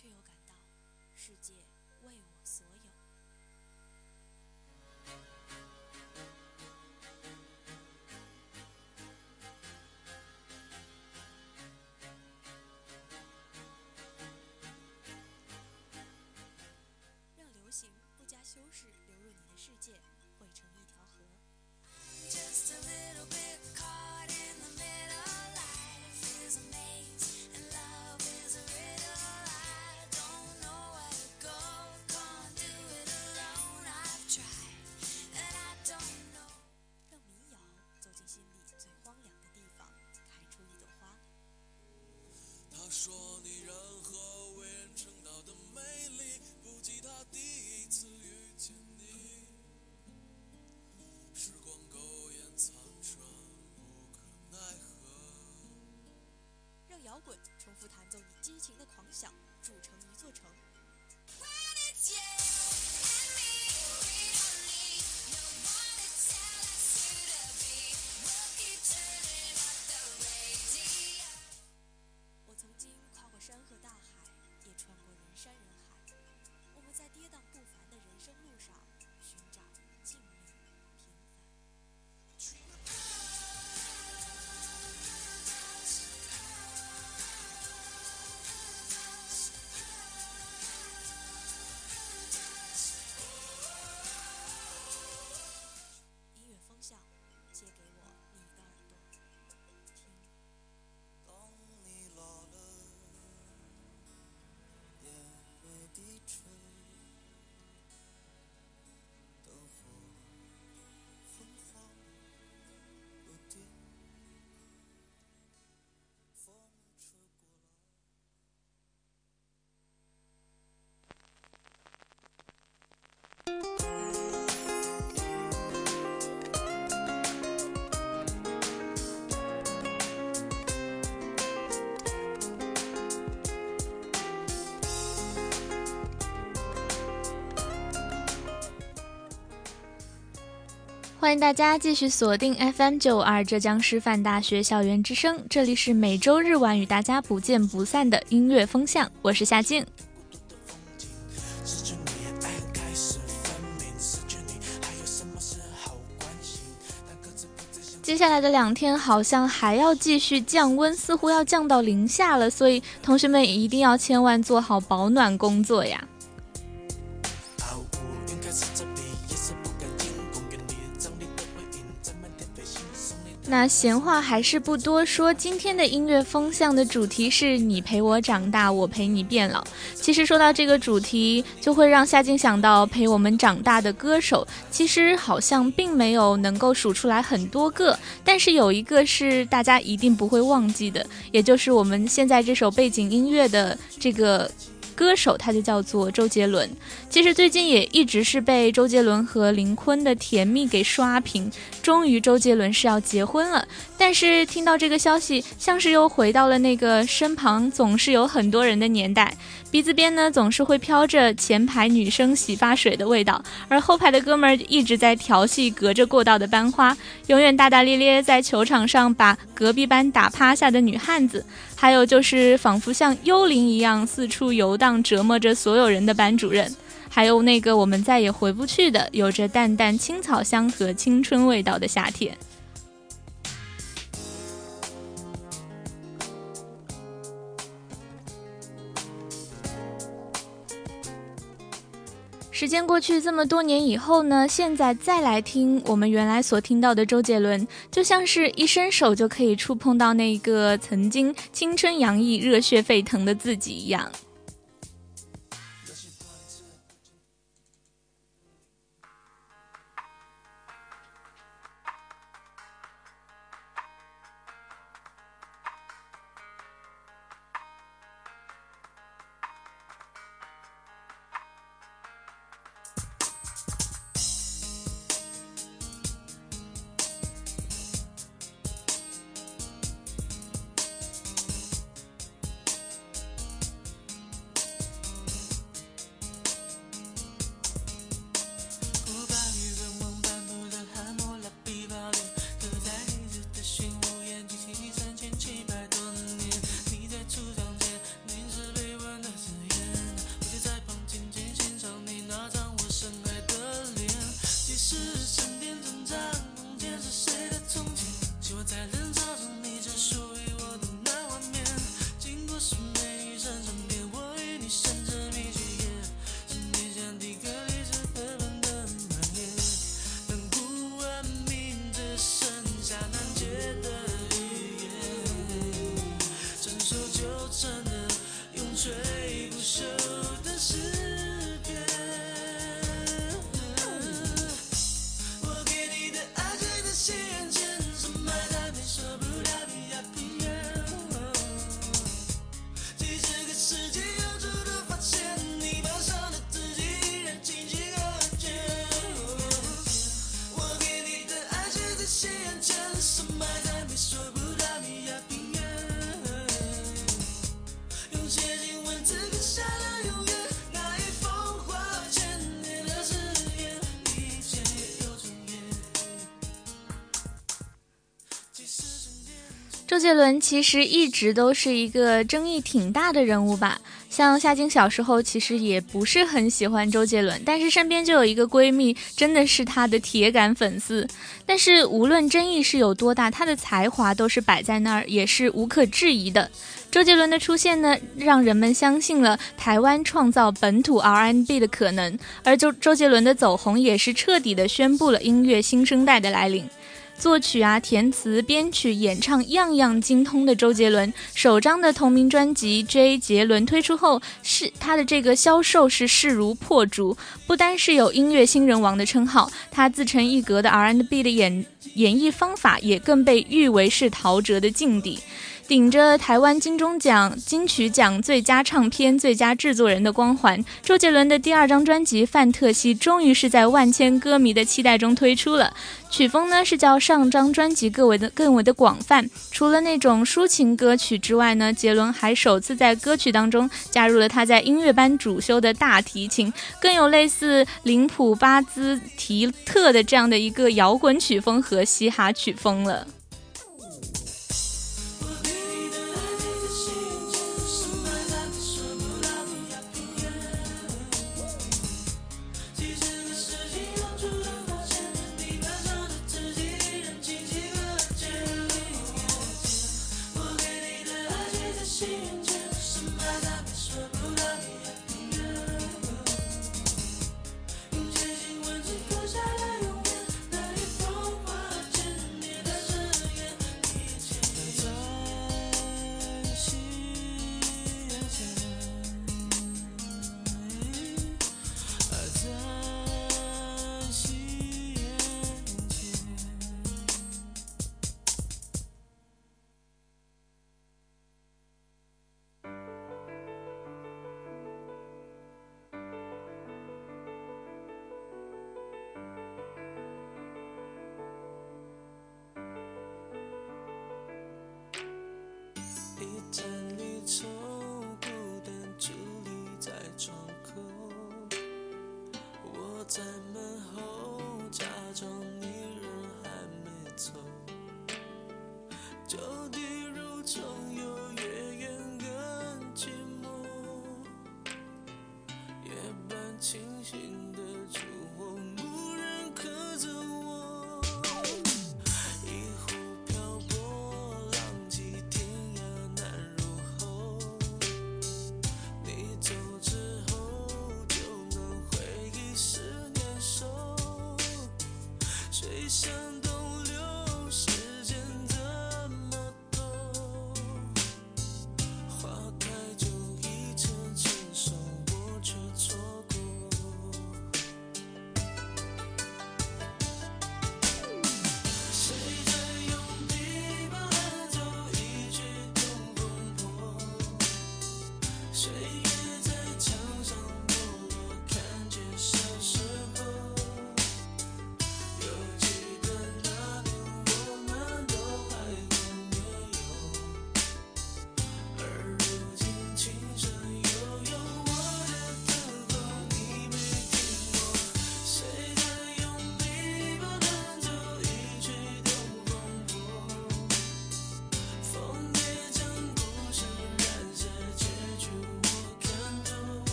却又感到世界为我所有。滚重复弹奏你激情的狂想，筑成一座城。欢迎大家继续锁定 FM 九二浙江师范大学校园之声，这里是每周日晚与大家不见不散的音乐风向，我是夏静。接下来的两天好像还要继续降温，似乎要降到零下了，所以同学们一定要千万做好保暖工作呀。那闲话还是不多说，今天的音乐风向的主题是你陪我长大，我陪你变老。其实说到这个主题，就会让夏静想到陪我们长大的歌手，其实好像并没有能够数出来很多个，但是有一个是大家一定不会忘记的，也就是我们现在这首背景音乐的这个。歌手他就叫做周杰伦，其实最近也一直是被周杰伦和林坤的甜蜜给刷屏。终于周杰伦是要结婚了，但是听到这个消息，像是又回到了那个身旁总是有很多人的年代，鼻子边呢总是会飘着前排女生洗发水的味道，而后排的哥们儿一直在调戏隔着过道的班花，永远大大咧咧在球场上把隔壁班打趴下的女汉子，还有就是仿佛像幽灵一样四处游荡，折磨着所有人的班主任。还有那个我们再也回不去的，有着淡淡青草香和青春味道的夏天。时间过去这么多年以后呢，现在再来听我们原来所听到的周杰伦，就像是一伸手就可以触碰到那个曾经青春洋溢、热血沸腾的自己一样。周杰伦其实一直都是一个争议挺大的人物吧。像夏晶小时候其实也不是很喜欢周杰伦，但是身边就有一个闺蜜，真的是他的铁杆粉丝。但是无论争议是有多大，他的才华都是摆在那儿，也是无可置疑的。周杰伦的出现呢，让人们相信了台湾创造本土 R&B 的可能，而周周杰伦的走红也是彻底的宣布了音乐新生代的来临。作曲啊、填词、编曲、演唱样样精通的周杰伦，首张的同名专辑《J 杰伦》推出后，是他的这个销售是势如破竹，不单是有音乐新人王的称号，他自成一格的 R&B 的演演绎方法也更被誉为是陶喆的劲敌。顶着台湾金钟奖、金曲奖最佳唱片、最佳制作人的光环，周杰伦的第二张专辑《范特西》终于是在万千歌迷的期待中推出了。曲风呢是较上张专辑更为的更为的广泛，除了那种抒情歌曲之外呢，杰伦还首次在歌曲当中加入了他在音乐班主修的大提琴，更有类似林普巴兹提特的这样的一个摇滚曲风和嘻哈曲风了。清醒的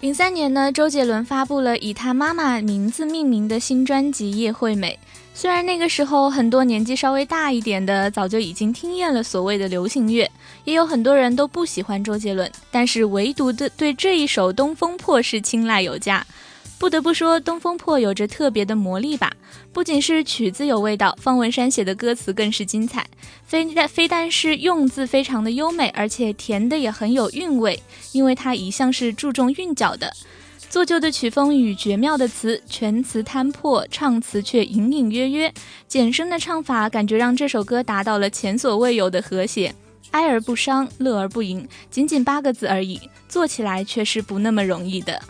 零三年呢，周杰伦发布了以他妈妈名字命名的新专辑《叶惠美》。虽然那个时候很多年纪稍微大一点的早就已经听厌了所谓的流行乐，也有很多人都不喜欢周杰伦，但是唯独的对这一首《东风破》是青睐有加。不得不说，《东风破》有着特别的魔力吧。不仅是曲子有味道，方文山写的歌词更是精彩。非但非但是用字非常的优美，而且填的也很有韵味。因为他一向是注重韵脚的，做旧的曲风与绝妙的词，全词摊破，唱词却隐隐约约，简声的唱法，感觉让这首歌达到了前所未有的和谐。哀而不伤，乐而不淫，仅仅八个字而已，做起来却是不那么容易的。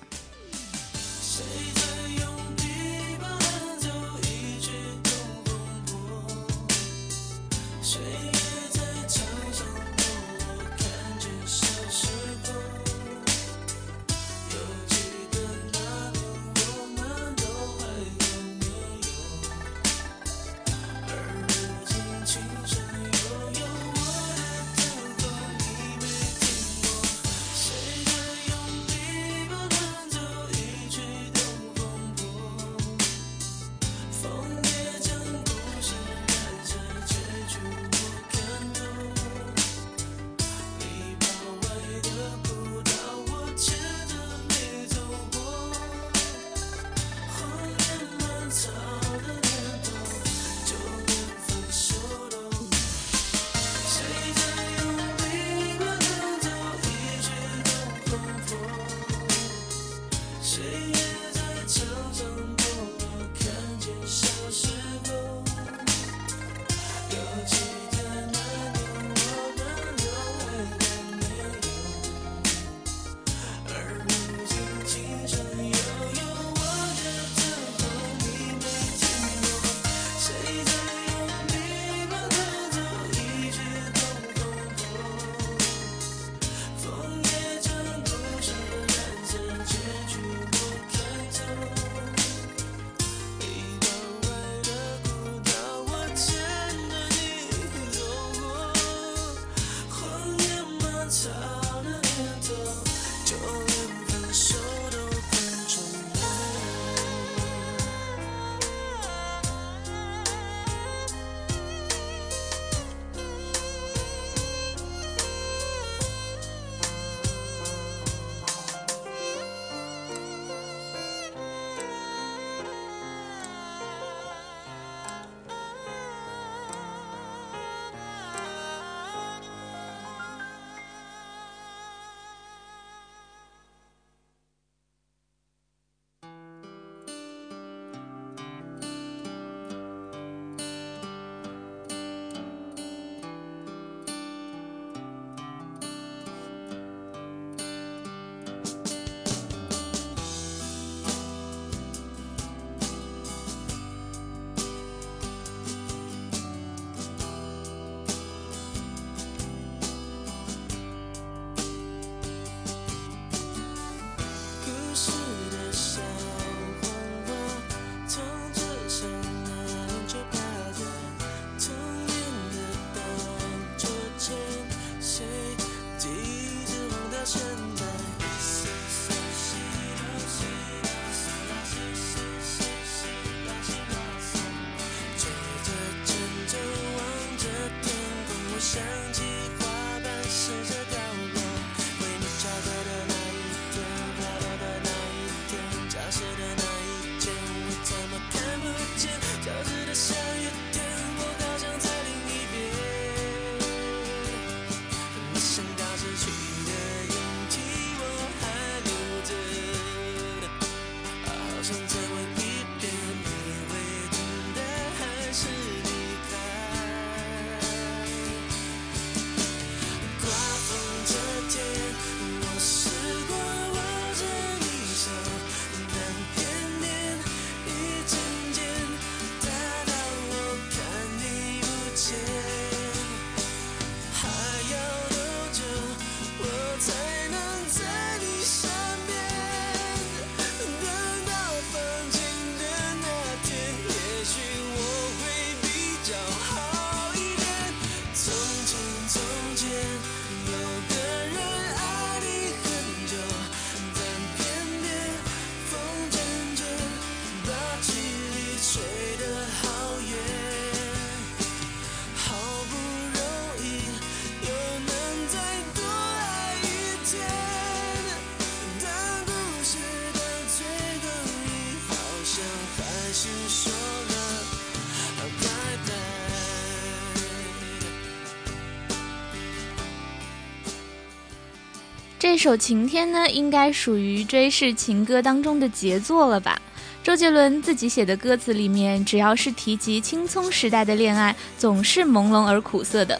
这首《晴天》呢，应该属于追世情歌当中的杰作了吧？周杰伦自己写的歌词里面，只要是提及青葱时代的恋爱，总是朦胧而苦涩的。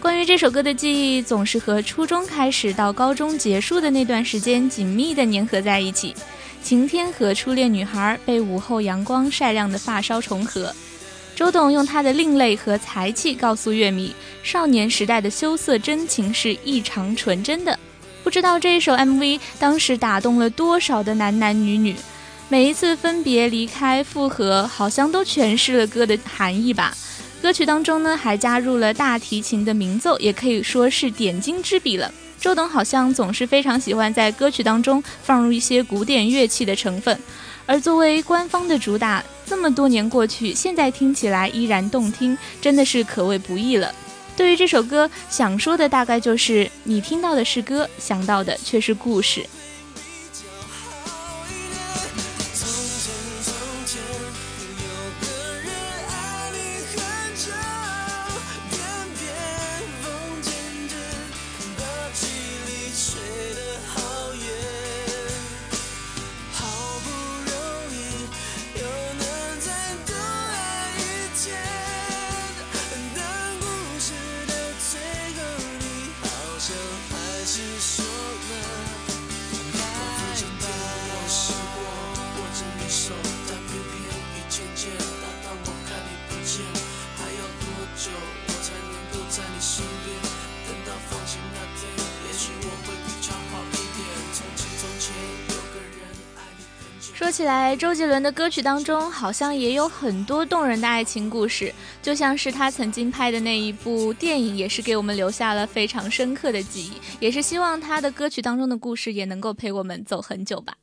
关于这首歌的记忆，总是和初中开始到高中结束的那段时间紧密地粘合在一起。晴天和初恋女孩被午后阳光晒亮的发梢重合。周董用他的另类和才气告诉乐迷，少年时代的羞涩真情是异常纯真的。不知道这一首 MV 当时打动了多少的男男女女，每一次分别离开复合，好像都诠释了歌的含义吧。歌曲当中呢，还加入了大提琴的鸣奏，也可以说是点睛之笔了。周董好像总是非常喜欢在歌曲当中放入一些古典乐器的成分，而作为官方的主打，这么多年过去，现在听起来依然动听，真的是可谓不易了。对于这首歌，想说的大概就是：你听到的是歌，想到的却是故事。说起来，周杰伦的歌曲当中好像也有很多动人的爱情故事，就像是他曾经拍的那一部电影，也是给我们留下了非常深刻的记忆。也是希望他的歌曲当中的故事也能够陪我们走很久吧。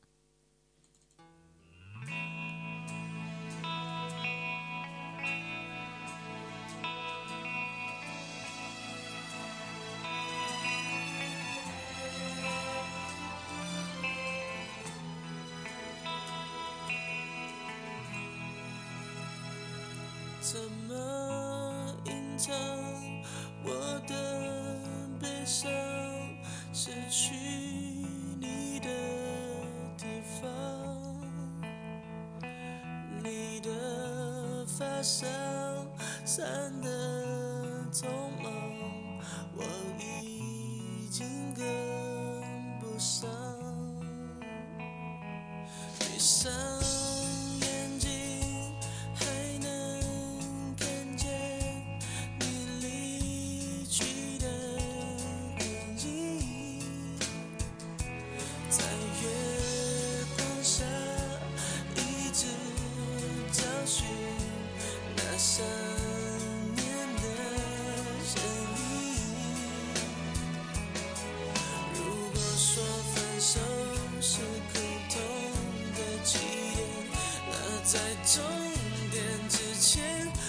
终点之前。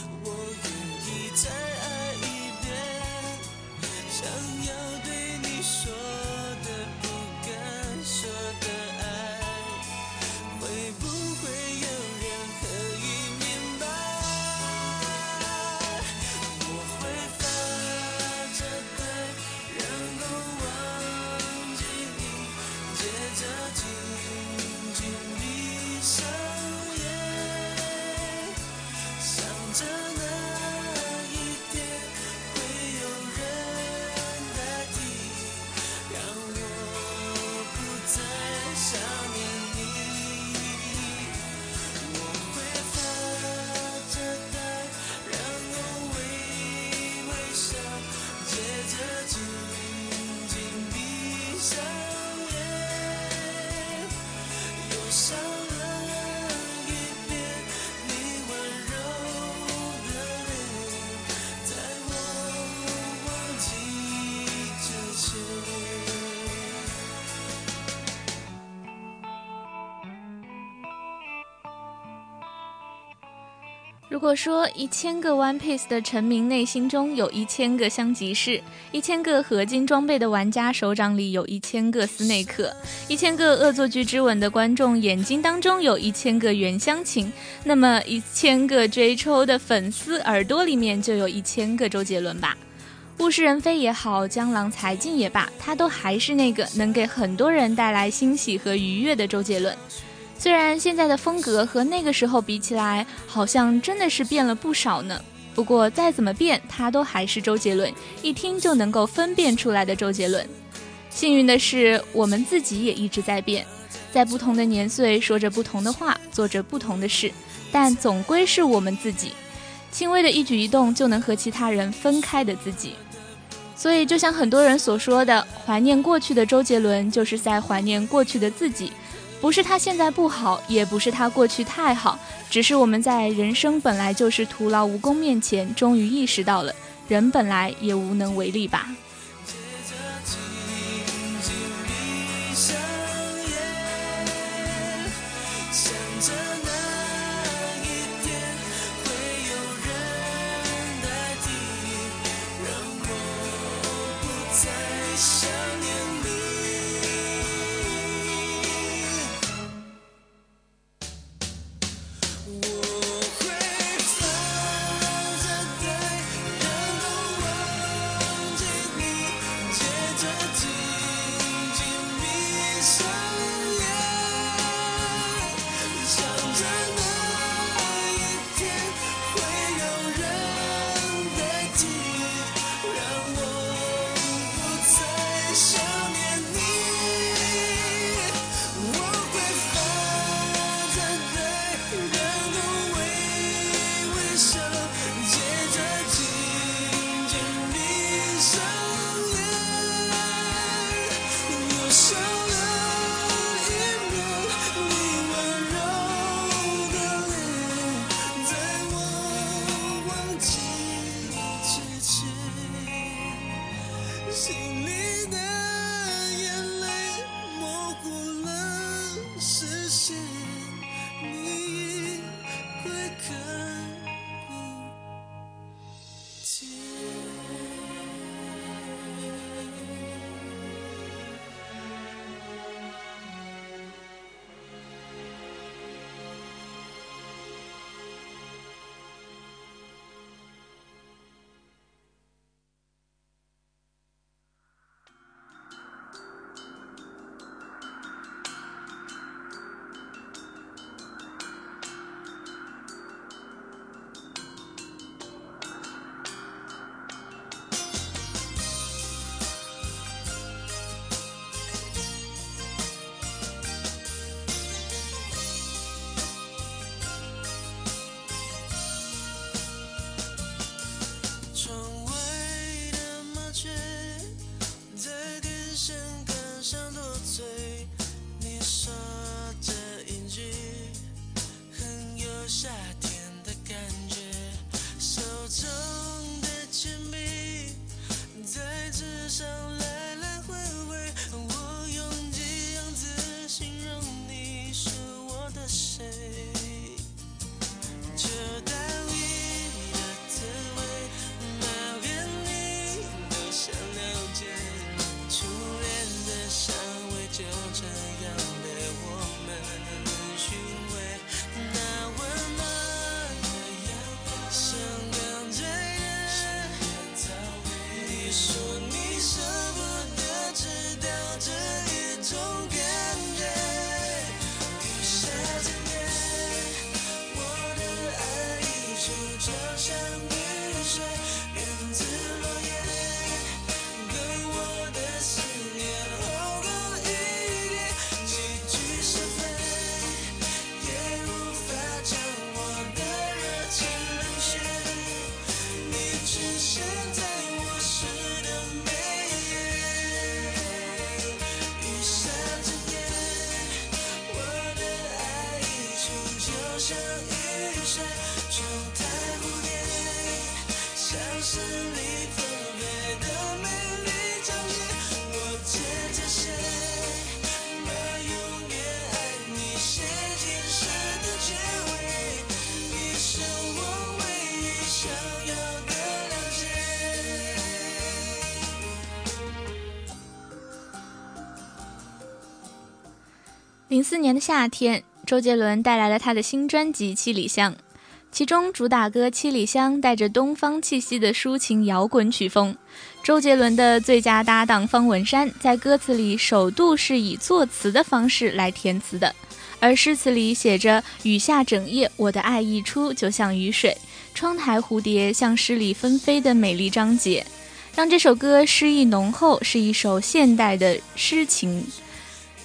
说一千个 One Piece 的臣民内心中有一千个香吉士，一千个合金装备的玩家手掌里有一千个斯内克，一千个恶作剧之吻的观众眼睛当中有一千个原香琴，那么一千个追抽的粉丝耳朵里面就有一千个周杰伦吧。物是人非也好，江郎才尽也罢，他都还是那个能给很多人带来欣喜和愉悦的周杰伦。虽然现在的风格和那个时候比起来，好像真的是变了不少呢。不过再怎么变，他都还是周杰伦，一听就能够分辨出来的周杰伦。幸运的是，我们自己也一直在变，在不同的年岁说着不同的话，做着不同的事，但总归是我们自己。轻微的一举一动就能和其他人分开的自己。所以，就像很多人所说的，怀念过去的周杰伦，就是在怀念过去的自己。不是他现在不好，也不是他过去太好，只是我们在人生本来就是徒劳无功面前，终于意识到了，人本来也无能为力吧。零四年的夏天，周杰伦带来了他的新专辑《七里香》，其中主打歌《七里香》带着东方气息的抒情摇滚曲风。周杰伦的最佳搭档方文山在歌词里首度是以作词的方式来填词的，而诗词里写着“雨下整夜，我的爱溢出，就像雨水，窗台蝴蝶像诗里纷飞的美丽章节”，让这首歌诗意浓厚，是一首现代的诗情。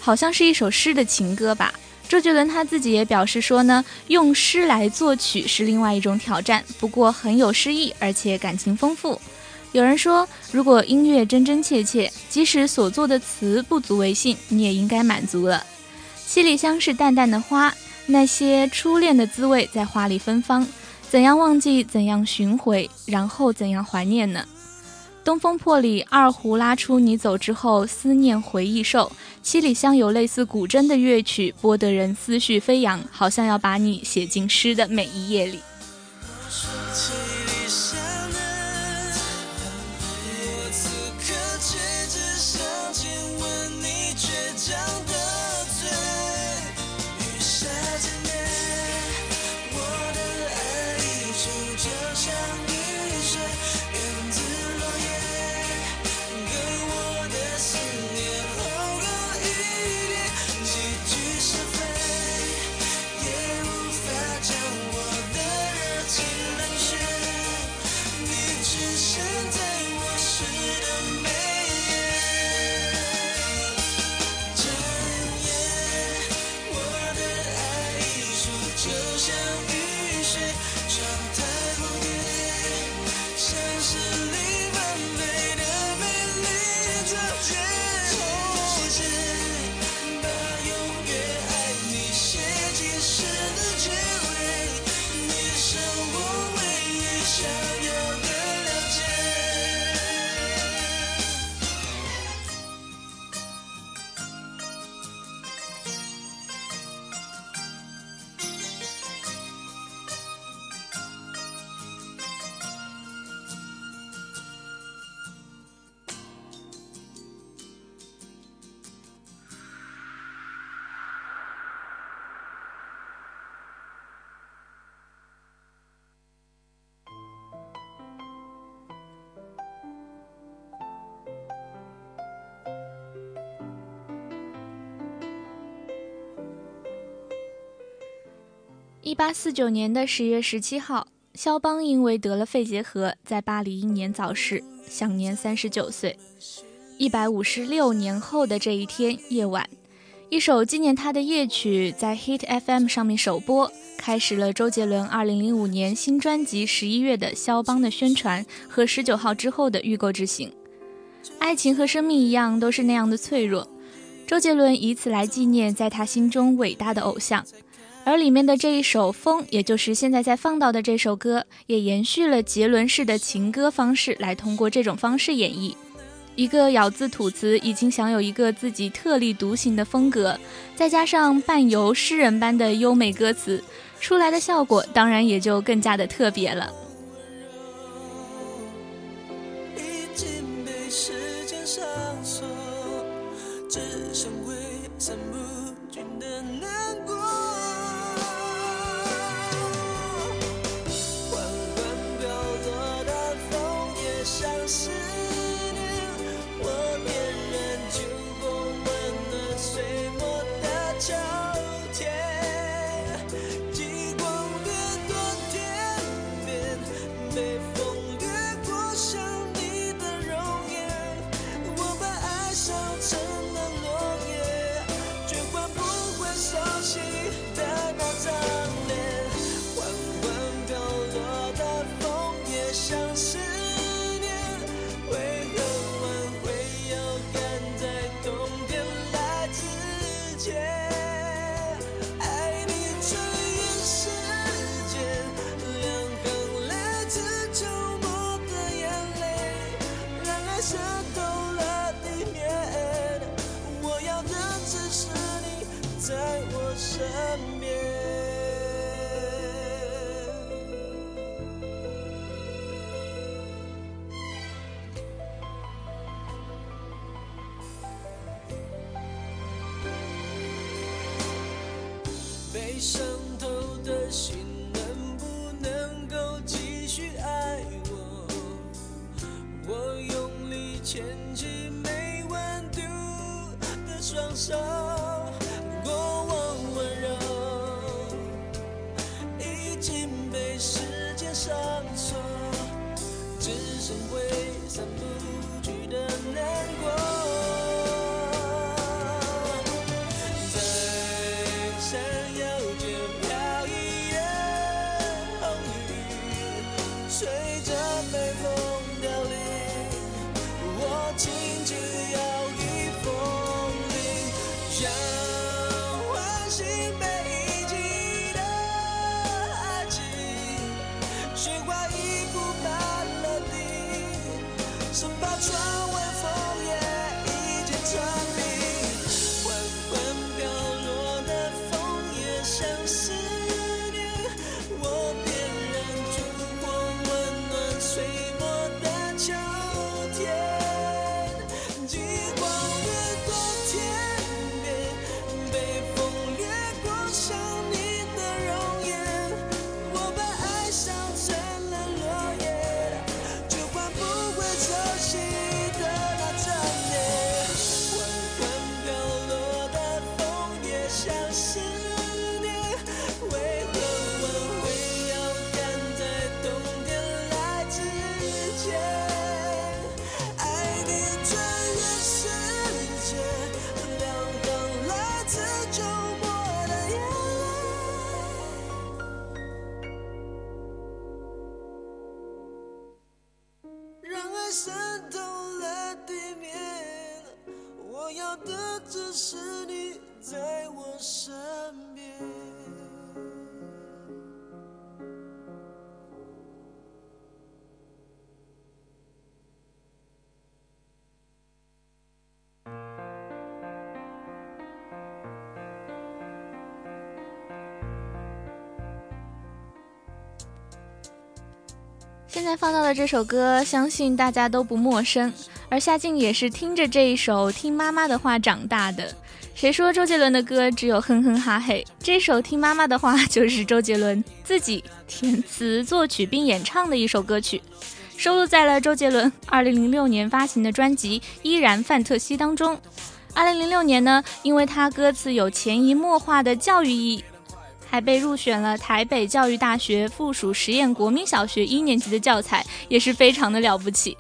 好像是一首诗的情歌吧。周杰伦他自己也表示说呢，用诗来作曲是另外一种挑战，不过很有诗意，而且感情丰富。有人说，如果音乐真真切切，即使所作的词不足为信，你也应该满足了。七里香是淡淡的花，那些初恋的滋味在花里芬芳，怎样忘记，怎样寻回，然后怎样怀念呢？东风破里，二胡拉出你走之后，思念回忆瘦。七里香有类似古筝的乐曲，拨得人思绪飞扬，好像要把你写进诗的每一页里。一八四九年的十月十七号，肖邦因为得了肺结核，在巴黎英年早逝，享年三十九岁。一百五十六年后的这一天夜晚，一首纪念他的夜曲在 Hit FM 上面首播，开始了周杰伦二零零五年新专辑十一月的肖邦的宣传和十九号之后的预购之行。爱情和生命一样，都是那样的脆弱。周杰伦以此来纪念在他心中伟大的偶像。而里面的这一首《风》，也就是现在在放到的这首歌，也延续了杰伦式的情歌方式，来通过这种方式演绎。一个咬字吐词已经享有一个自己特立独行的风格，再加上伴游诗人般的优美歌词，出来的效果当然也就更加的特别了。城堡窗外。现在放到的这首歌，相信大家都不陌生，而夏静也是听着这一首《听妈妈的话》长大的。谁说周杰伦的歌只有哼哼哈嘿？这首《听妈妈的话》就是周杰伦自己填词、作曲并演唱的一首歌曲，收录在了周杰伦2006年发行的专辑《依然范特西》当中。2006年呢，因为他歌词有潜移默化的教育意义。还被入选了台北教育大学附属实验国民小学一年级的教材，也是非常的了不起。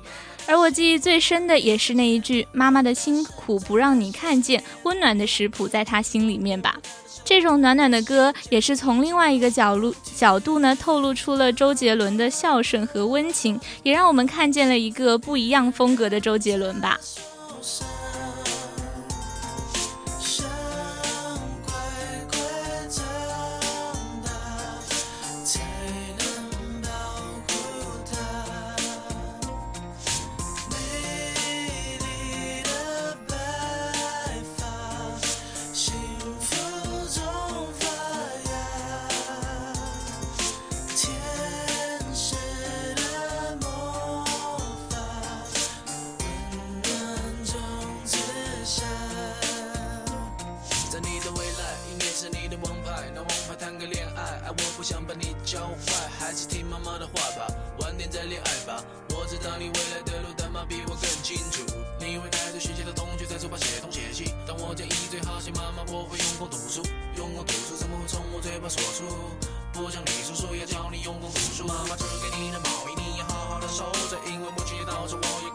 而我记忆最深的也是那一句“妈妈的辛苦不让你看见，温暖的食谱在她心里面吧”。这种暖暖的歌，也是从另外一个角度角度呢，透露出了周杰伦的孝顺和温情，也让我们看见了一个不一样风格的周杰伦吧。把锁住？不像你叔叔要教你用功读书，妈妈织给你的毛衣你要好好的收着，因为母亲节到时我也告诉她我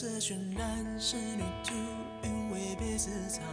色渲染仕女图，韵味被私藏，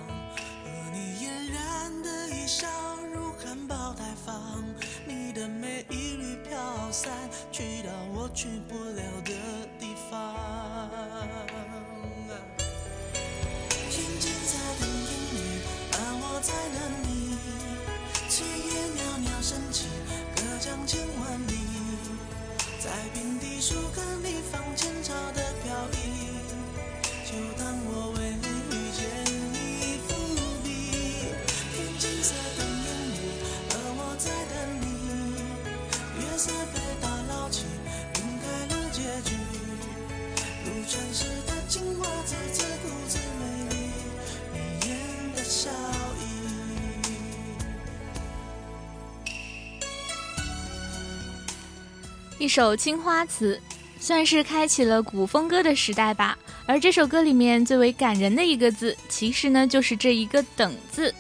一首《青花瓷》，算是开启了古风歌的时代吧。而这首歌里面最为感人的一个字，其实呢就是这一个“等”字。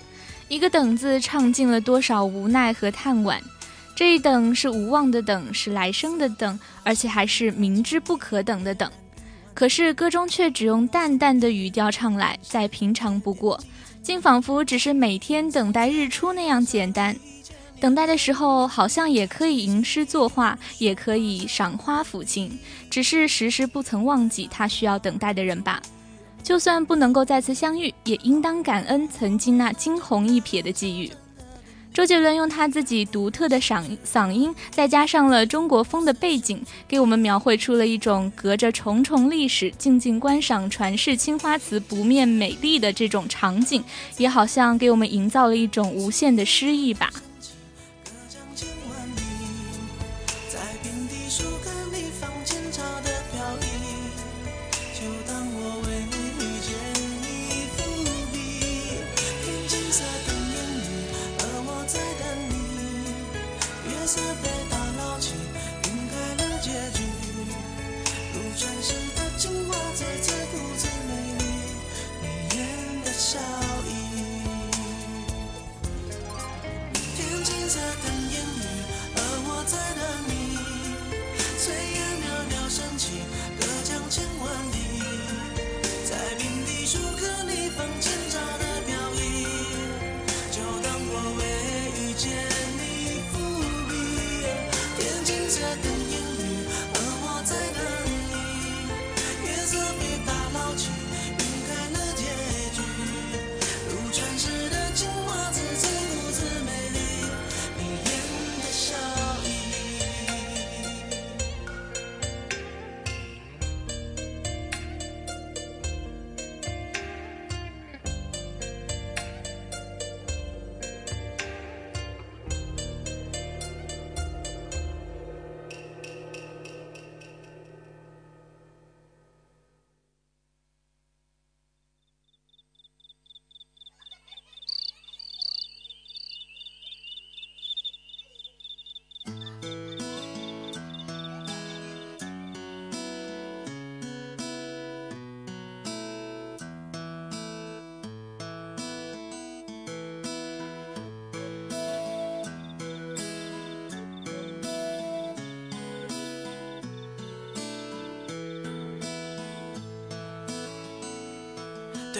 一个“等”字，唱尽了多少无奈和叹惋。这一等是无望的等，是来生的等，而且还是明知不可等的等。可是歌中却只用淡淡的语调唱来，再平常不过，竟仿佛只是每天等待日出那样简单。等待的时候，好像也可以吟诗作画，也可以赏花抚琴，只是时时不曾忘记他需要等待的人吧。就算不能够再次相遇，也应当感恩曾经那惊鸿一瞥的际遇。周杰伦用他自己独特的嗓嗓音，再加上了中国风的背景，给我们描绘出了一种隔着重重历史，静静观赏传世青花瓷不灭美丽的这种场景，也好像给我们营造了一种无限的诗意吧。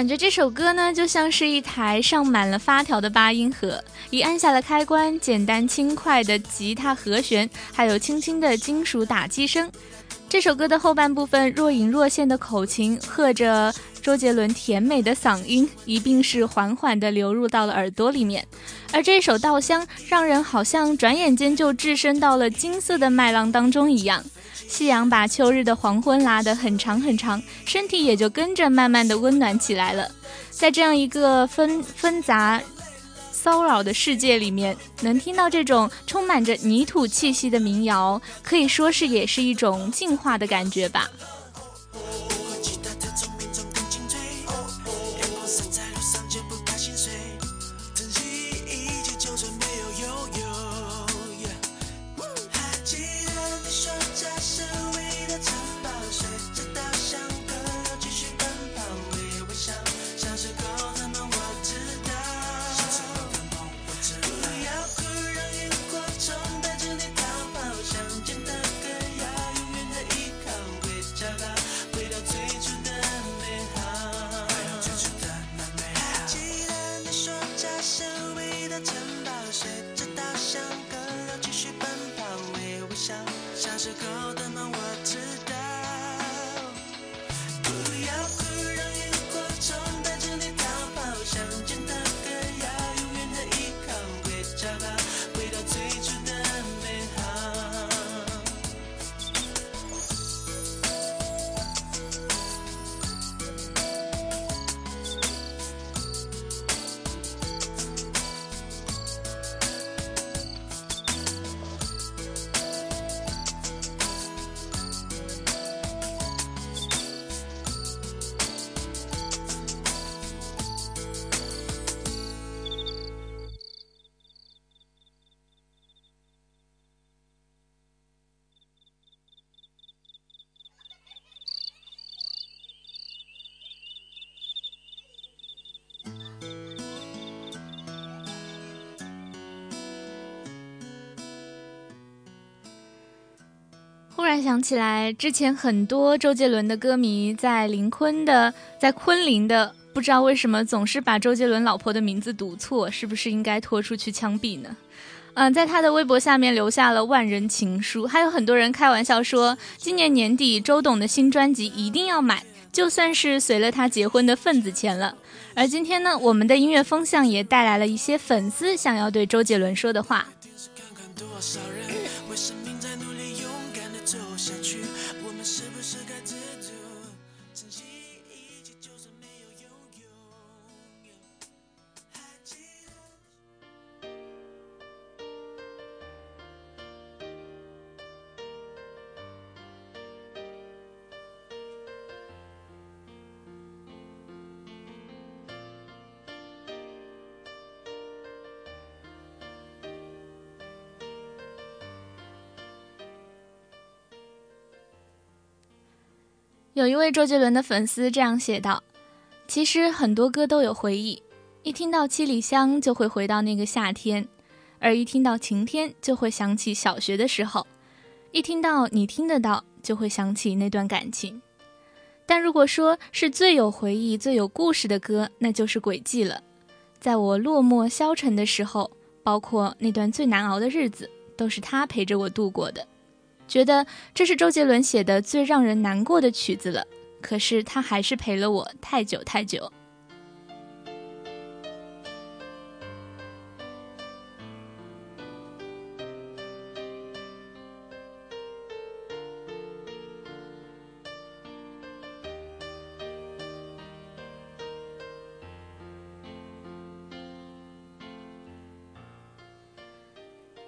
感觉这首歌呢，就像是一台上满了发条的八音盒，一按下了开关，简单轻快的吉他和弦，还有轻轻的金属打击声。这首歌的后半部分若隐若现的口琴和着周杰伦甜美的嗓音，一并是缓缓地流入到了耳朵里面。而这首《稻香》让人好像转眼间就置身到了金色的麦浪当中一样。夕阳把秋日的黄昏拉得很长很长，身体也就跟着慢慢的温暖起来了。在这样一个纷纷杂、骚扰的世界里面，能听到这种充满着泥土气息的民谣，可以说是也是一种净化的感觉吧。想起来，之前很多周杰伦的歌迷在临昆的，在昆凌的，不知道为什么总是把周杰伦老婆的名字读错，是不是应该拖出去枪毙呢？嗯，在他的微博下面留下了万人情书，还有很多人开玩笑说，今年年底周董的新专辑一定要买，就算是随了他结婚的份子钱了。而今天呢，我们的音乐风向也带来了一些粉丝想要对周杰伦说的话。有一位周杰伦的粉丝这样写道：“其实很多歌都有回忆，一听到《七里香》就会回到那个夏天，而一听到《晴天》就会想起小学的时候，一听到你听得到就会想起那段感情。但如果说是最有回忆、最有故事的歌，那就是《轨迹》了。在我落寞消沉的时候，包括那段最难熬的日子，都是他陪着我度过的。”觉得这是周杰伦写的最让人难过的曲子了。可是他还是陪了我太久太久。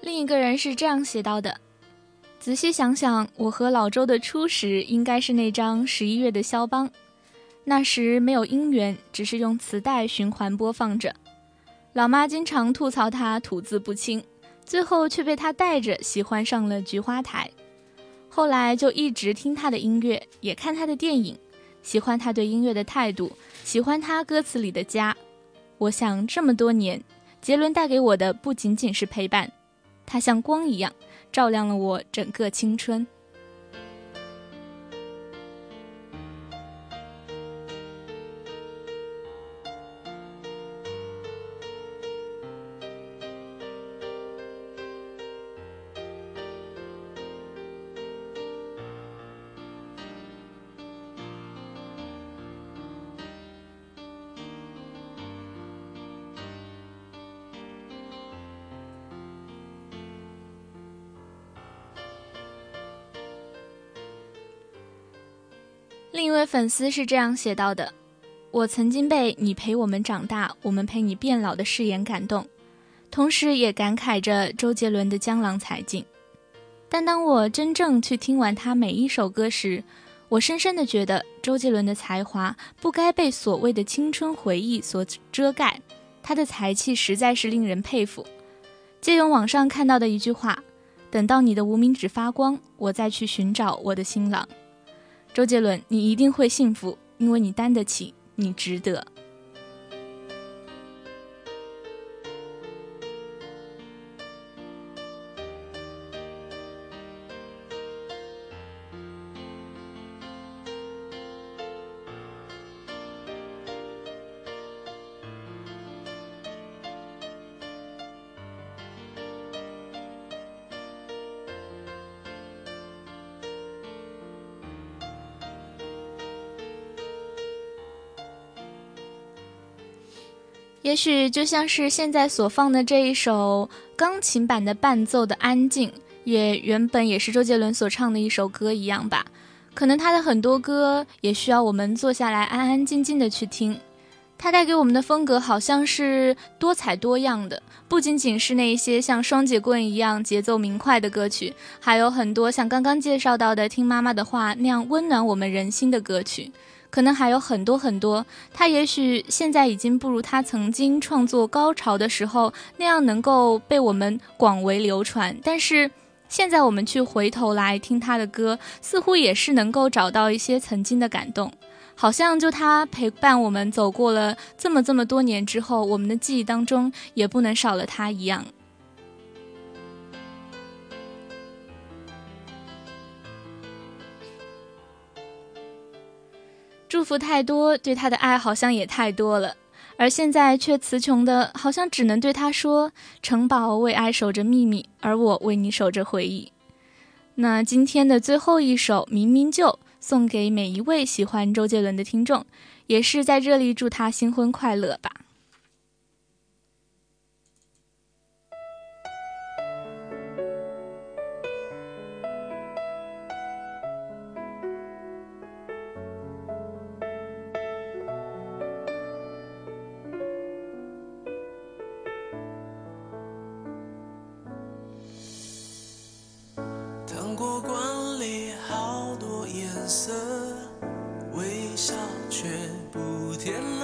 另一个人是这样写到的：仔细想想，我和老周的初识应该是那张十一月的肖邦。那时没有音源，只是用磁带循环播放着。老妈经常吐槽他吐字不清，最后却被他带着喜欢上了菊花台。后来就一直听他的音乐，也看他的电影，喜欢他对音乐的态度，喜欢他歌词里的家。我想这么多年，杰伦带给我的不仅仅是陪伴。他像光一样，照亮了我整个青春。粉丝是这样写到的：“我曾经被你陪我们长大，我们陪你变老的誓言感动，同时也感慨着周杰伦的江郎才尽。但当我真正去听完他每一首歌时，我深深的觉得周杰伦的才华不该被所谓的青春回忆所遮盖，他的才气实在是令人佩服。借用网上看到的一句话：等到你的无名指发光，我再去寻找我的新郎。”周杰伦，你一定会幸福，因为你担得起，你值得。也许就像是现在所放的这一首钢琴版的伴奏的《安静》，也原本也是周杰伦所唱的一首歌一样吧。可能他的很多歌也需要我们坐下来安安静静的去听。他带给我们的风格好像是多彩多样的，不仅仅是那些像双截棍一样节奏明快的歌曲，还有很多像刚刚介绍到的《听妈妈的话》那样温暖我们人心的歌曲。可能还有很多很多，他也许现在已经不如他曾经创作高潮的时候那样能够被我们广为流传。但是现在我们去回头来听他的歌，似乎也是能够找到一些曾经的感动，好像就他陪伴我们走过了这么这么多年之后，我们的记忆当中也不能少了他一样。祝福太多，对他的爱好像也太多了，而现在却词穷的，好像只能对他说：“城堡为爱守着秘密，而我为你守着回忆。”那今天的最后一首《明明就》送给每一位喜欢周杰伦的听众，也是在这里祝他新婚快乐吧。我馆里好多颜色，微笑却不甜。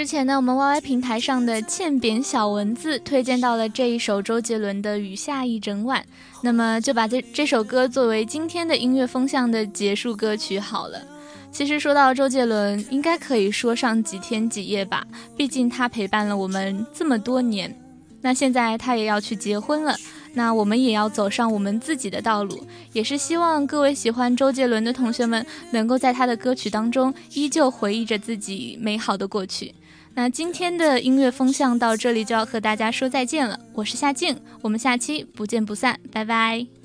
之前呢，我们 YY 平台上的欠扁小文字推荐到了这一首周杰伦的《雨下一整晚》，那么就把这这首歌作为今天的音乐风向的结束歌曲好了。其实说到周杰伦，应该可以说上几天几夜吧，毕竟他陪伴了我们这么多年。那现在他也要去结婚了，那我们也要走上我们自己的道路，也是希望各位喜欢周杰伦的同学们，能够在他的歌曲当中依旧回忆着自己美好的过去。那今天的音乐风向到这里就要和大家说再见了，我是夏静，我们下期不见不散，拜拜。